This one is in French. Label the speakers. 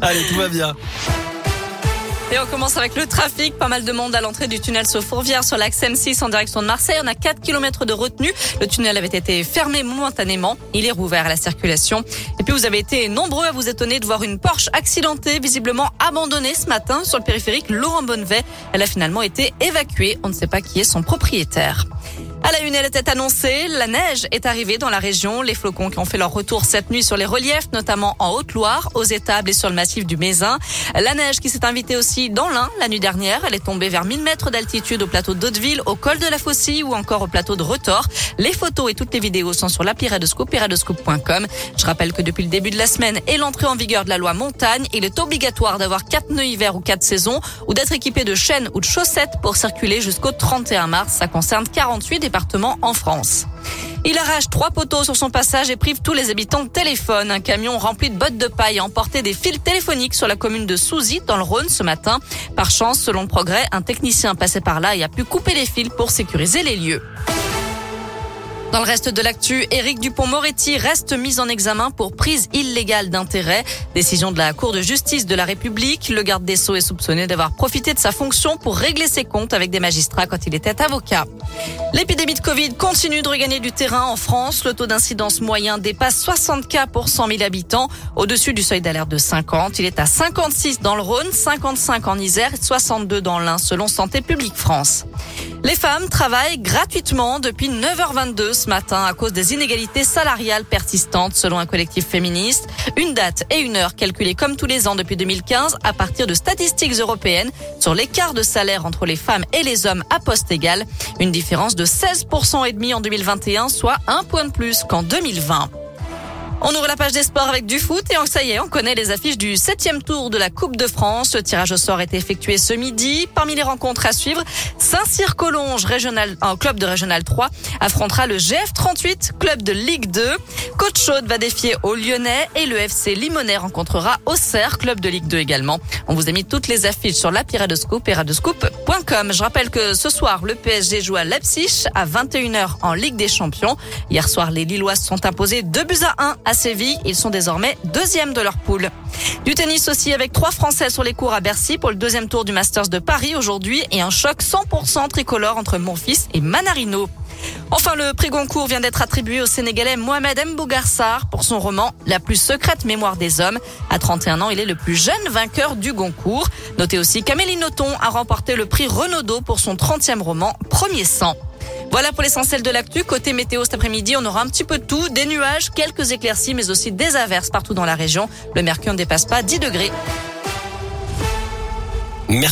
Speaker 1: Allez, tout va bien.
Speaker 2: Et on commence avec le trafic. Pas mal de monde à l'entrée du tunnel sous Fourvière sur l'axe M6 en direction de Marseille. On a 4 km de retenue. Le tunnel avait été fermé momentanément. Il est rouvert à la circulation. Et puis vous avez été nombreux à vous étonner de voir une Porsche accidentée, visiblement abandonnée ce matin sur le périphérique Laurent Bonnevet. Elle a finalement été évacuée. On ne sait pas qui est son propriétaire. À la une, elle était annoncée. La neige est arrivée dans la région. Les flocons qui ont fait leur retour cette nuit sur les reliefs, notamment en Haute-Loire, aux étables et sur le massif du Mézin. La neige qui s'est invitée aussi dans l'Ain la nuit dernière. Elle est tombée vers 1000 mètres d'altitude au plateau d'Hauteville, au col de la Faucille ou encore au plateau de Retors. Les photos et toutes les vidéos sont sur l'appli Radescoop et. Je rappelle que depuis le début de la semaine et l'entrée en vigueur de la loi montagne, il est obligatoire d'avoir quatre nœuds hiver ou quatre saisons ou d'être équipé de chaînes ou de chaussettes pour circuler jusqu'au 31 mars. Ça concerne 48 en France. Il arrache trois poteaux sur son passage et prive tous les habitants de téléphone. Un camion rempli de bottes de paille a emporté des fils téléphoniques sur la commune de Souzy, dans le Rhône, ce matin. Par chance, selon le progrès, un technicien passé par là et a pu couper les fils pour sécuriser les lieux. Dans le reste de l'actu, Éric Dupont-Moretti reste mis en examen pour prise illégale d'intérêt. Décision de la Cour de justice de la République. Le garde des Sceaux est soupçonné d'avoir profité de sa fonction pour régler ses comptes avec des magistrats quand il était avocat. L'épidémie de Covid continue de regagner du terrain en France. Le taux d'incidence moyen dépasse 60 cas pour 100 000 habitants, au-dessus du seuil d'alerte de 50. Il est à 56 dans le Rhône, 55 en Isère, 62 dans l'Ain, selon Santé publique France. Les femmes travaillent gratuitement depuis 9h22 ce matin à cause des inégalités salariales persistantes selon un collectif féministe. Une date et une heure calculées comme tous les ans depuis 2015 à partir de statistiques européennes sur l'écart de salaire entre les femmes et les hommes à poste égal. Une différence de 16% et demi en 2021, soit un point de plus qu'en 2020. On ouvre la page des sports avec du foot et ça y est, on connaît les affiches du septième tour de la Coupe de France. Le tirage au sort est effectué ce midi. Parmi les rencontres à suivre, Saint-Cyr-Collonges, régional, un club de régional 3, affrontera le GF38, club de Ligue 2. Côte Chaude va défier au Lyonnais et le FC Limonais rencontrera Auxerre, club de Ligue 2 également. On vous a mis toutes les affiches sur l'appli Radescoop et radescoop.com. Je rappelle que ce soir, le PSG joue à Leipzig à 21h en Ligue des Champions. Hier soir, les Lillois sont imposés 2 buts à 1 à à Séville. Ils sont désormais deuxième de leur poule. Du tennis aussi avec trois Français sur les cours à Bercy pour le deuxième tour du Masters de Paris aujourd'hui et un choc 100% tricolore entre Monfils et Manarino. Enfin, le prix Goncourt vient d'être attribué au Sénégalais Mohamed Mbougarsar pour son roman La plus secrète mémoire des hommes. À 31 ans, il est le plus jeune vainqueur du Goncourt. Notez aussi qu'Amélie Nothomb a remporté le prix Renaudot pour son 30e roman Premier sang. Voilà pour l'essentiel de l'actu. Côté météo cet après-midi, on aura un petit peu de tout, des nuages, quelques éclaircies, mais aussi des averses partout dans la région. Le mercure ne dépasse pas 10 degrés.